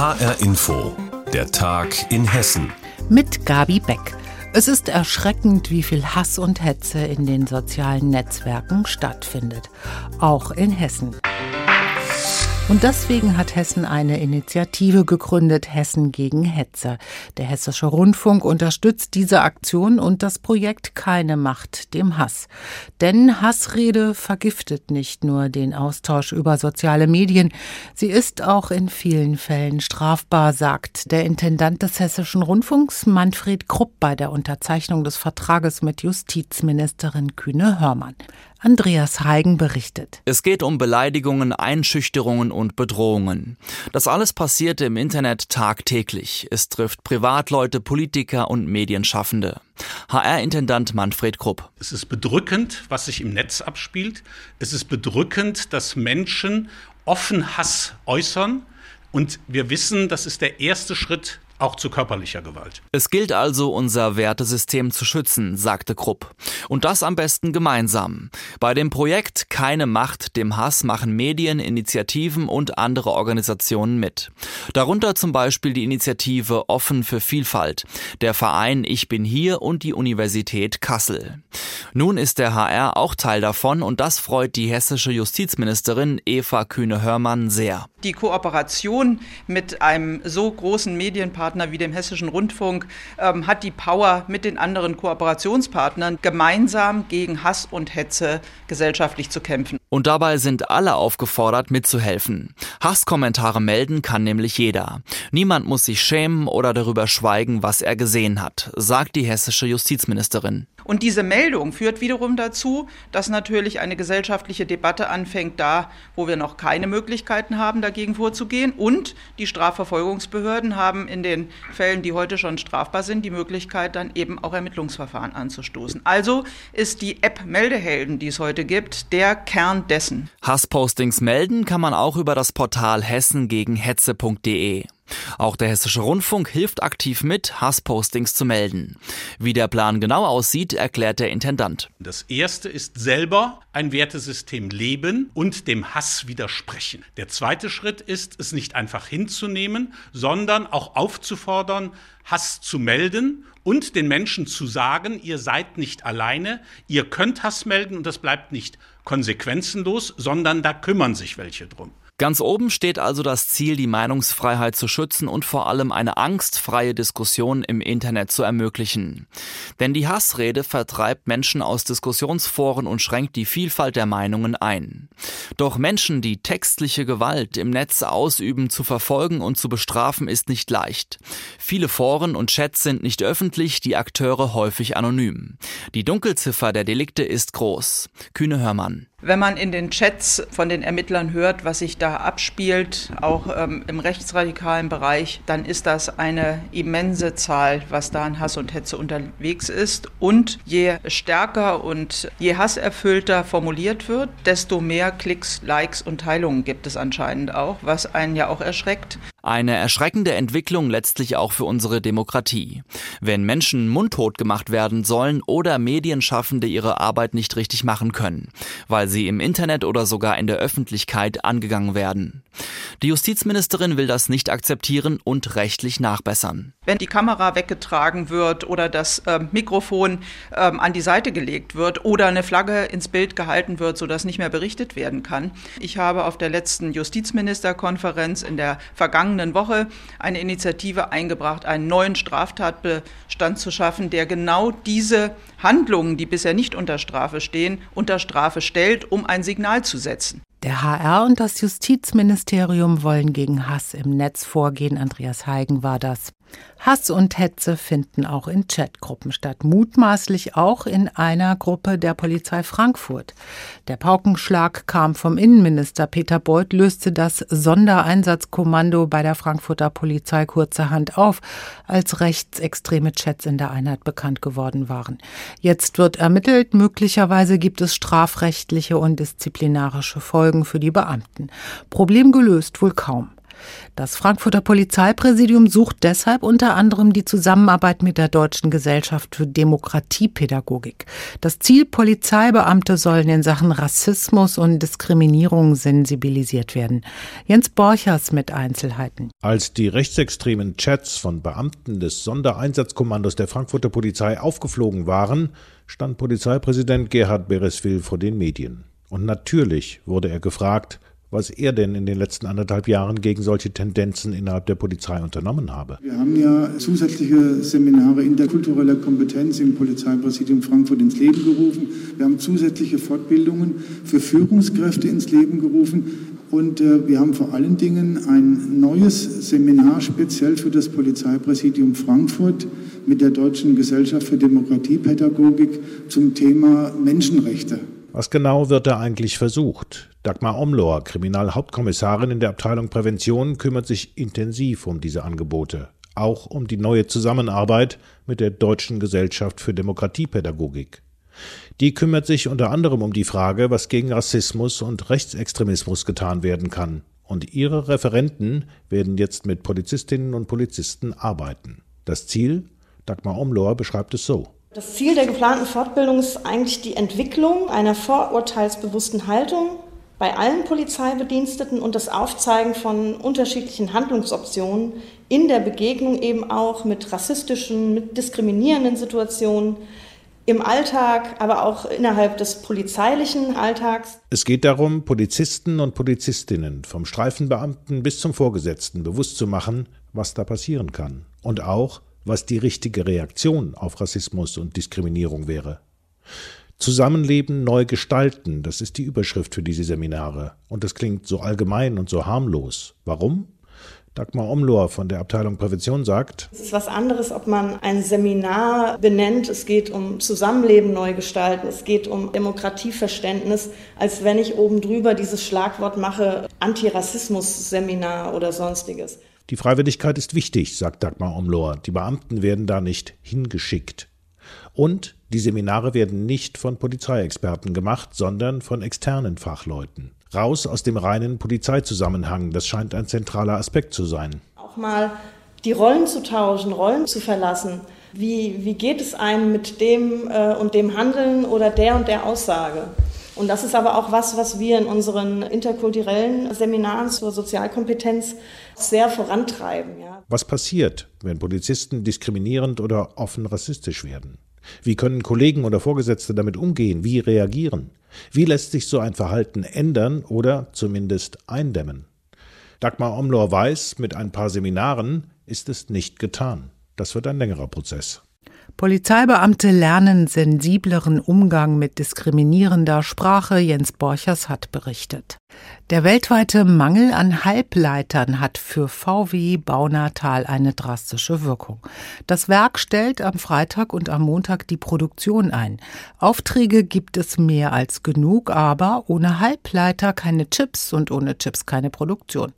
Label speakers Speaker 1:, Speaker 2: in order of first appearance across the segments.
Speaker 1: HR Info, der Tag in Hessen.
Speaker 2: Mit Gabi Beck. Es ist erschreckend, wie viel Hass und Hetze in den sozialen Netzwerken stattfindet. Auch in Hessen. Und deswegen hat Hessen eine Initiative gegründet, Hessen gegen Hetze. Der Hessische Rundfunk unterstützt diese Aktion und das Projekt Keine Macht dem Hass. Denn Hassrede vergiftet nicht nur den Austausch über soziale Medien, sie ist auch in vielen Fällen strafbar, sagt der Intendant des Hessischen Rundfunks Manfred Krupp bei der Unterzeichnung des Vertrages mit Justizministerin Kühne Hörmann. Andreas Heigen berichtet.
Speaker 3: Es geht um Beleidigungen, Einschüchterungen und Bedrohungen. Das alles passiert im Internet tagtäglich. Es trifft Privatleute, Politiker und Medienschaffende. HR-Intendant Manfred Krupp.
Speaker 4: Es ist bedrückend, was sich im Netz abspielt. Es ist bedrückend, dass Menschen offen Hass äußern. Und wir wissen, das ist der erste Schritt auch zu körperlicher Gewalt.
Speaker 3: Es gilt also, unser Wertesystem zu schützen, sagte Krupp. Und das am besten gemeinsam. Bei dem Projekt Keine Macht dem Hass machen Medien, Initiativen und andere Organisationen mit. Darunter zum Beispiel die Initiative Offen für Vielfalt, der Verein Ich bin hier und die Universität Kassel. Nun ist der HR auch Teil davon und das freut die hessische Justizministerin Eva Kühne-Hörmann sehr.
Speaker 5: Die Kooperation mit einem so großen Medienpartner wie dem Hessischen Rundfunk ähm, hat die Power, mit den anderen Kooperationspartnern gemeinsam gegen Hass und Hetze gesellschaftlich zu kämpfen.
Speaker 3: Und dabei sind alle aufgefordert, mitzuhelfen. Hasskommentare melden kann nämlich jeder. Niemand muss sich schämen oder darüber schweigen, was er gesehen hat, sagt die hessische Justizministerin.
Speaker 5: Und diese Meldung führt wiederum dazu, dass natürlich eine gesellschaftliche Debatte anfängt, da wo wir noch keine Möglichkeiten haben, dagegen vorzugehen. Und die Strafverfolgungsbehörden haben in den Fällen, die heute schon strafbar sind, die Möglichkeit, dann eben auch Ermittlungsverfahren anzustoßen. Also ist die App Meldehelden, die es heute gibt, der Kern dessen.
Speaker 3: Hasspostings melden kann man auch über das Portal hessen gegen hetze.de. Auch der Hessische Rundfunk hilft aktiv mit, Hasspostings zu melden. Wie der Plan genau aussieht, erklärt der Intendant.
Speaker 4: Das erste ist selber ein Wertesystem leben und dem Hass widersprechen. Der zweite Schritt ist, es nicht einfach hinzunehmen, sondern auch aufzufordern, Hass zu melden und den Menschen zu sagen, ihr seid nicht alleine, ihr könnt Hass melden und das bleibt nicht konsequenzenlos, sondern da kümmern sich welche drum.
Speaker 3: Ganz oben steht also das Ziel, die Meinungsfreiheit zu schützen und vor allem eine angstfreie Diskussion im Internet zu ermöglichen. Denn die Hassrede vertreibt Menschen aus Diskussionsforen und schränkt die Vielfalt der Meinungen ein. Doch Menschen, die textliche Gewalt im Netz ausüben, zu verfolgen und zu bestrafen, ist nicht leicht. Viele Foren und Chats sind nicht öffentlich, die Akteure häufig anonym. Die Dunkelziffer der Delikte ist groß. Kühne Hörmann.
Speaker 5: Wenn man in den Chats von den Ermittlern hört, was sich da abspielt, auch ähm, im rechtsradikalen Bereich, dann ist das eine immense Zahl, was da an Hass und Hetze unterwegs ist. Und je stärker und je hasserfüllter formuliert wird, desto mehr Klicks, Likes und Teilungen gibt es anscheinend auch, was einen ja auch erschreckt.
Speaker 3: Eine erschreckende Entwicklung letztlich auch für unsere Demokratie. Wenn Menschen mundtot gemacht werden sollen oder Medienschaffende ihre Arbeit nicht richtig machen können, weil sie im Internet oder sogar in der Öffentlichkeit angegangen werden. Die Justizministerin will das nicht akzeptieren und rechtlich nachbessern.
Speaker 5: Wenn die Kamera weggetragen wird oder das äh, Mikrofon ähm, an die Seite gelegt wird oder eine Flagge ins Bild gehalten wird, sodass nicht mehr berichtet werden kann. Ich habe auf der letzten Justizministerkonferenz in der vergangenen Woche eine Initiative eingebracht, einen neuen Straftatbestand zu schaffen, der genau diese Handlungen, die bisher nicht unter Strafe stehen, unter Strafe stellt, um ein Signal zu setzen.
Speaker 2: Der HR und das Justizministerium wollen gegen Hass im Netz vorgehen. Andreas Heigen war das. Hass und Hetze finden auch in Chatgruppen statt, mutmaßlich auch in einer Gruppe der Polizei Frankfurt. Der Paukenschlag kam vom Innenminister Peter Beuth, löste das Sondereinsatzkommando bei der Frankfurter Polizei kurzerhand auf, als rechtsextreme Chats in der Einheit bekannt geworden waren. Jetzt wird ermittelt, möglicherweise gibt es strafrechtliche und disziplinarische Folgen für die Beamten. Problem gelöst wohl kaum. Das Frankfurter Polizeipräsidium sucht deshalb unter anderem die Zusammenarbeit mit der Deutschen Gesellschaft für Demokratiepädagogik. Das Ziel, Polizeibeamte sollen in Sachen Rassismus und Diskriminierung sensibilisiert werden. Jens Borchers mit Einzelheiten.
Speaker 6: Als die rechtsextremen Chats von Beamten des Sondereinsatzkommandos der Frankfurter Polizei aufgeflogen waren, stand Polizeipräsident Gerhard Bereswil vor den Medien. Und natürlich wurde er gefragt, was er denn in den letzten anderthalb Jahren gegen solche Tendenzen innerhalb der Polizei unternommen habe.
Speaker 7: Wir haben ja zusätzliche Seminare interkultureller Kompetenz im Polizeipräsidium Frankfurt ins Leben gerufen. Wir haben zusätzliche Fortbildungen für Führungskräfte ins Leben gerufen. Und äh, wir haben vor allen Dingen ein neues Seminar speziell für das Polizeipräsidium Frankfurt mit der Deutschen Gesellschaft für Demokratiepädagogik zum Thema Menschenrechte.
Speaker 6: Was genau wird da eigentlich versucht? Dagmar Omlor, Kriminalhauptkommissarin in der Abteilung Prävention, kümmert sich intensiv um diese Angebote, auch um die neue Zusammenarbeit mit der Deutschen Gesellschaft für Demokratiepädagogik. Die kümmert sich unter anderem um die Frage, was gegen Rassismus und Rechtsextremismus getan werden kann. Und ihre Referenten werden jetzt mit Polizistinnen und Polizisten arbeiten. Das Ziel? Dagmar Omlor beschreibt es so.
Speaker 8: Das Ziel der geplanten Fortbildung ist eigentlich die Entwicklung einer vorurteilsbewussten Haltung bei allen Polizeibediensteten und das Aufzeigen von unterschiedlichen Handlungsoptionen in der Begegnung eben auch mit rassistischen, mit diskriminierenden Situationen im Alltag, aber auch innerhalb des polizeilichen Alltags.
Speaker 6: Es geht darum, Polizisten und Polizistinnen vom Streifenbeamten bis zum Vorgesetzten bewusst zu machen, was da passieren kann und auch, was die richtige Reaktion auf Rassismus und Diskriminierung wäre. Zusammenleben neu gestalten, das ist die Überschrift für diese Seminare. Und das klingt so allgemein und so harmlos. Warum? Dagmar Omlohr von der Abteilung Prävention sagt,
Speaker 8: es ist was anderes, ob man ein Seminar benennt, es geht um Zusammenleben neu gestalten, es geht um Demokratieverständnis, als wenn ich oben drüber dieses Schlagwort mache, Antirassismus-Seminar oder sonstiges.
Speaker 6: Die Freiwilligkeit ist wichtig, sagt Dagmar Omlohr. Die Beamten werden da nicht hingeschickt. Und die Seminare werden nicht von Polizeiexperten gemacht, sondern von externen Fachleuten. Raus aus dem reinen Polizeizusammenhang, das scheint ein zentraler Aspekt zu sein.
Speaker 8: Auch mal die Rollen zu tauschen, Rollen zu verlassen. Wie, wie geht es einem mit dem äh, und dem Handeln oder der und der Aussage? Und das ist aber auch was, was wir in unseren interkulturellen Seminaren zur Sozialkompetenz sehr vorantreiben. Ja.
Speaker 6: Was passiert, wenn Polizisten diskriminierend oder offen rassistisch werden? Wie können Kollegen oder Vorgesetzte damit umgehen? Wie reagieren? Wie lässt sich so ein Verhalten ändern oder zumindest eindämmen? Dagmar Omlor weiß, mit ein paar Seminaren ist es nicht getan. Das wird ein längerer Prozess.
Speaker 2: Polizeibeamte lernen sensibleren Umgang mit diskriminierender Sprache, Jens Borchers hat berichtet. Der weltweite Mangel an Halbleitern hat für VW Baunatal eine drastische Wirkung. Das Werk stellt am Freitag und am Montag die Produktion ein. Aufträge gibt es mehr als genug, aber ohne Halbleiter keine Chips und ohne Chips keine Produktion.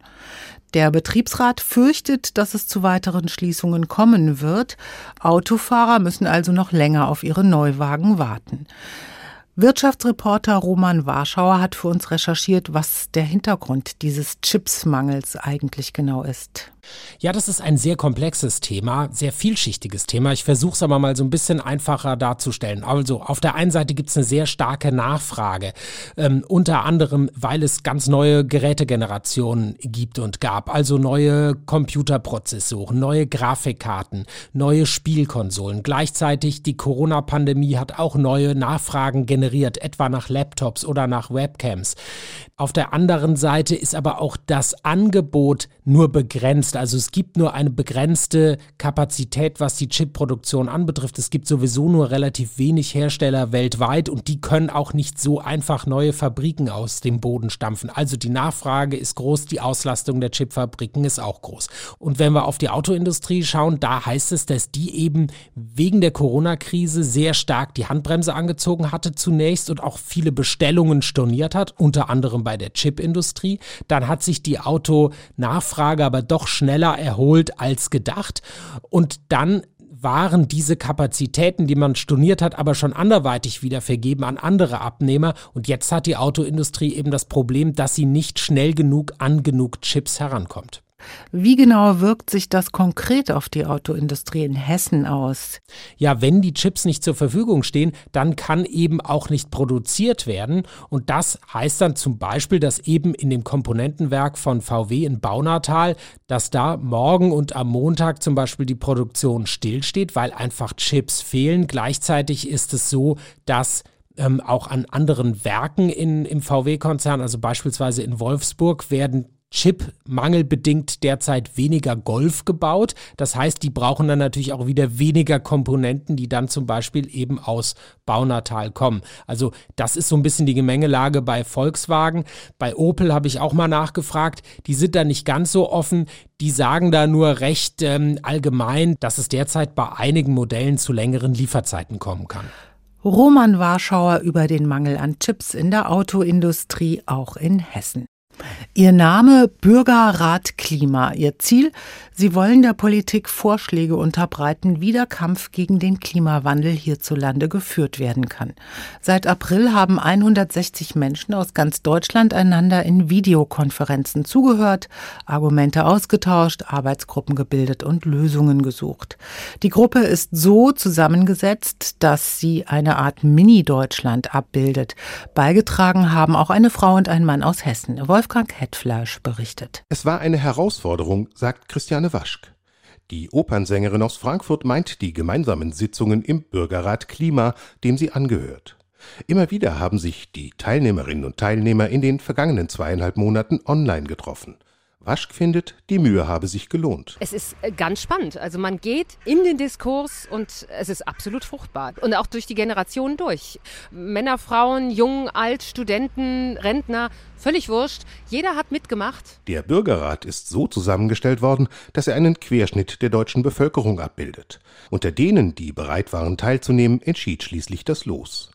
Speaker 2: Der Betriebsrat fürchtet, dass es zu weiteren Schließungen kommen wird. Autofahrer müssen also noch länger auf ihre Neuwagen warten. Wirtschaftsreporter Roman Warschauer hat für uns recherchiert, was der Hintergrund dieses Chipsmangels eigentlich genau ist.
Speaker 9: Ja, das ist ein sehr komplexes Thema, sehr vielschichtiges Thema. Ich versuche es aber mal so ein bisschen einfacher darzustellen. Also auf der einen Seite gibt es eine sehr starke Nachfrage, ähm, unter anderem, weil es ganz neue Gerätegenerationen gibt und gab, also neue Computerprozessoren, neue Grafikkarten, neue Spielkonsolen. Gleichzeitig die Corona-Pandemie hat auch neue Nachfragen generiert, etwa nach Laptops oder nach Webcams. Auf der anderen Seite ist aber auch das Angebot nur begrenzt. Also es gibt nur eine begrenzte Kapazität, was die Chipproduktion anbetrifft. Es gibt sowieso nur relativ wenig Hersteller weltweit und die können auch nicht so einfach neue Fabriken aus dem Boden stampfen. Also die Nachfrage ist groß, die Auslastung der Chipfabriken ist auch groß. Und wenn wir auf die Autoindustrie schauen, da heißt es, dass die eben wegen der Corona-Krise sehr stark die Handbremse angezogen hatte zunächst und auch viele Bestellungen storniert hat, unter anderem bei der Chipindustrie. Dann hat sich die Autonachfrage aber doch schneller erholt als gedacht. Und dann waren diese Kapazitäten, die man storniert hat, aber schon anderweitig wieder vergeben an andere Abnehmer. Und jetzt hat die Autoindustrie eben das Problem, dass sie nicht schnell genug an genug Chips herankommt.
Speaker 2: Wie genau wirkt sich das konkret auf die Autoindustrie in Hessen aus?
Speaker 9: Ja, wenn die Chips nicht zur Verfügung stehen, dann kann eben auch nicht produziert werden. Und das heißt dann zum Beispiel, dass eben in dem Komponentenwerk von VW in Baunatal, dass da morgen und am Montag zum Beispiel die Produktion stillsteht, weil einfach Chips fehlen. Gleichzeitig ist es so, dass ähm, auch an anderen Werken in, im VW-Konzern, also beispielsweise in Wolfsburg, werden Chip-mangelbedingt derzeit weniger Golf gebaut. Das heißt, die brauchen dann natürlich auch wieder weniger Komponenten, die dann zum Beispiel eben aus Baunatal kommen. Also das ist so ein bisschen die Gemengelage bei Volkswagen. Bei Opel habe ich auch mal nachgefragt. Die sind da nicht ganz so offen. Die sagen da nur recht ähm, allgemein, dass es derzeit bei einigen Modellen zu längeren Lieferzeiten kommen kann.
Speaker 2: Roman Warschauer über den Mangel an Chips in der Autoindustrie auch in Hessen. Ihr Name Bürgerrat Klima. Ihr Ziel? Sie wollen der Politik Vorschläge unterbreiten, wie der Kampf gegen den Klimawandel hierzulande geführt werden kann. Seit April haben 160 Menschen aus ganz Deutschland einander in Videokonferenzen zugehört, Argumente ausgetauscht, Arbeitsgruppen gebildet und Lösungen gesucht. Die Gruppe ist so zusammengesetzt, dass sie eine Art Mini-Deutschland abbildet. Beigetragen haben auch eine Frau und ein Mann aus Hessen. Wolfgang Hetfleisch berichtet.
Speaker 10: Es war eine Herausforderung, sagt Christiane Waschk. Die Opernsängerin aus Frankfurt meint die gemeinsamen Sitzungen im Bürgerrat Klima, dem sie angehört. Immer wieder haben sich die Teilnehmerinnen und Teilnehmer in den vergangenen zweieinhalb Monaten online getroffen. Waschk findet, die Mühe habe sich gelohnt.
Speaker 11: Es ist äh, ganz spannend. Also man geht in den Diskurs und es ist absolut fruchtbar. Und auch durch die Generationen durch. Männer, Frauen, Jung, Alt, Studenten, Rentner, völlig wurscht. Jeder hat mitgemacht.
Speaker 10: Der Bürgerrat ist so zusammengestellt worden, dass er einen Querschnitt der deutschen Bevölkerung abbildet. Unter denen, die bereit waren teilzunehmen, entschied schließlich das Los.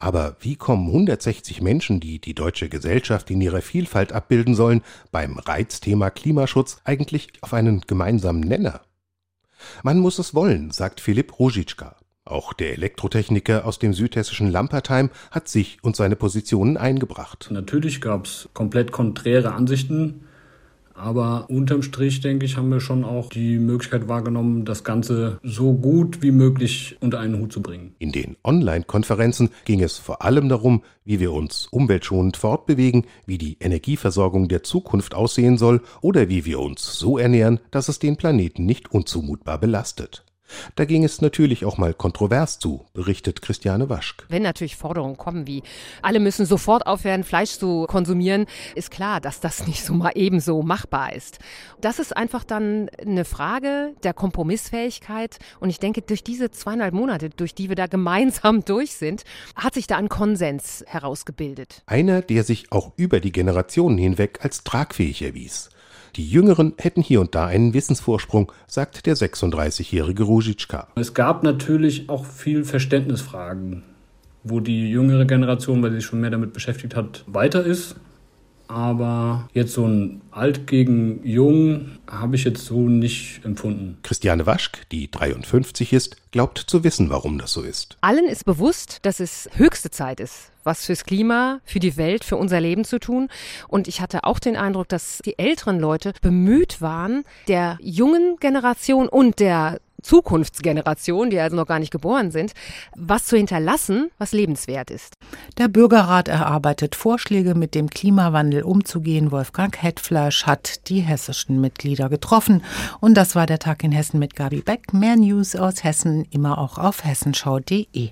Speaker 10: Aber wie kommen 160 Menschen, die die deutsche Gesellschaft in ihrer Vielfalt abbilden sollen, beim Reizthema Klimaschutz eigentlich auf einen gemeinsamen Nenner? Man muss es wollen, sagt Philipp Ruzicka. Auch der Elektrotechniker aus dem südhessischen Lampertheim hat sich und seine Positionen eingebracht.
Speaker 12: Natürlich gab es komplett konträre Ansichten aber unterm Strich, denke ich, haben wir schon auch die Möglichkeit wahrgenommen, das Ganze so gut wie möglich unter einen Hut zu bringen.
Speaker 10: In den Online-Konferenzen ging es vor allem darum, wie wir uns umweltschonend fortbewegen, wie die Energieversorgung der Zukunft aussehen soll oder wie wir uns so ernähren, dass es den Planeten nicht unzumutbar belastet. Da ging es natürlich auch mal kontrovers zu, berichtet Christiane Waschk.
Speaker 11: Wenn natürlich Forderungen kommen wie, alle müssen sofort aufhören, Fleisch zu konsumieren, ist klar, dass das nicht so mal ebenso machbar ist. Das ist einfach dann eine Frage der Kompromissfähigkeit. Und ich denke, durch diese zweieinhalb Monate, durch die wir da gemeinsam durch sind, hat sich da ein Konsens herausgebildet.
Speaker 10: Einer, der sich auch über die Generationen hinweg als tragfähig erwies. Die Jüngeren hätten hier und da einen Wissensvorsprung, sagt der 36-jährige Ruzicka.
Speaker 12: Es gab natürlich auch viel Verständnisfragen, wo die jüngere Generation, weil sie sich schon mehr damit beschäftigt hat, weiter ist. Aber jetzt so ein Alt gegen Jung habe ich jetzt so nicht empfunden.
Speaker 10: Christiane Waschk, die 53 ist, glaubt zu wissen, warum das so ist.
Speaker 11: Allen ist bewusst, dass es höchste Zeit ist, was fürs Klima, für die Welt, für unser Leben zu tun. Und ich hatte auch den Eindruck, dass die älteren Leute bemüht waren, der jungen Generation und der Zukunftsgeneration, die also noch gar nicht geboren sind, was zu hinterlassen, was lebenswert ist.
Speaker 2: Der Bürgerrat erarbeitet Vorschläge, mit dem Klimawandel umzugehen. Wolfgang Hetfleisch hat die hessischen Mitglieder getroffen. Und das war der Tag in Hessen mit Gabi Beck. Mehr News aus Hessen immer auch auf hessenschau.de.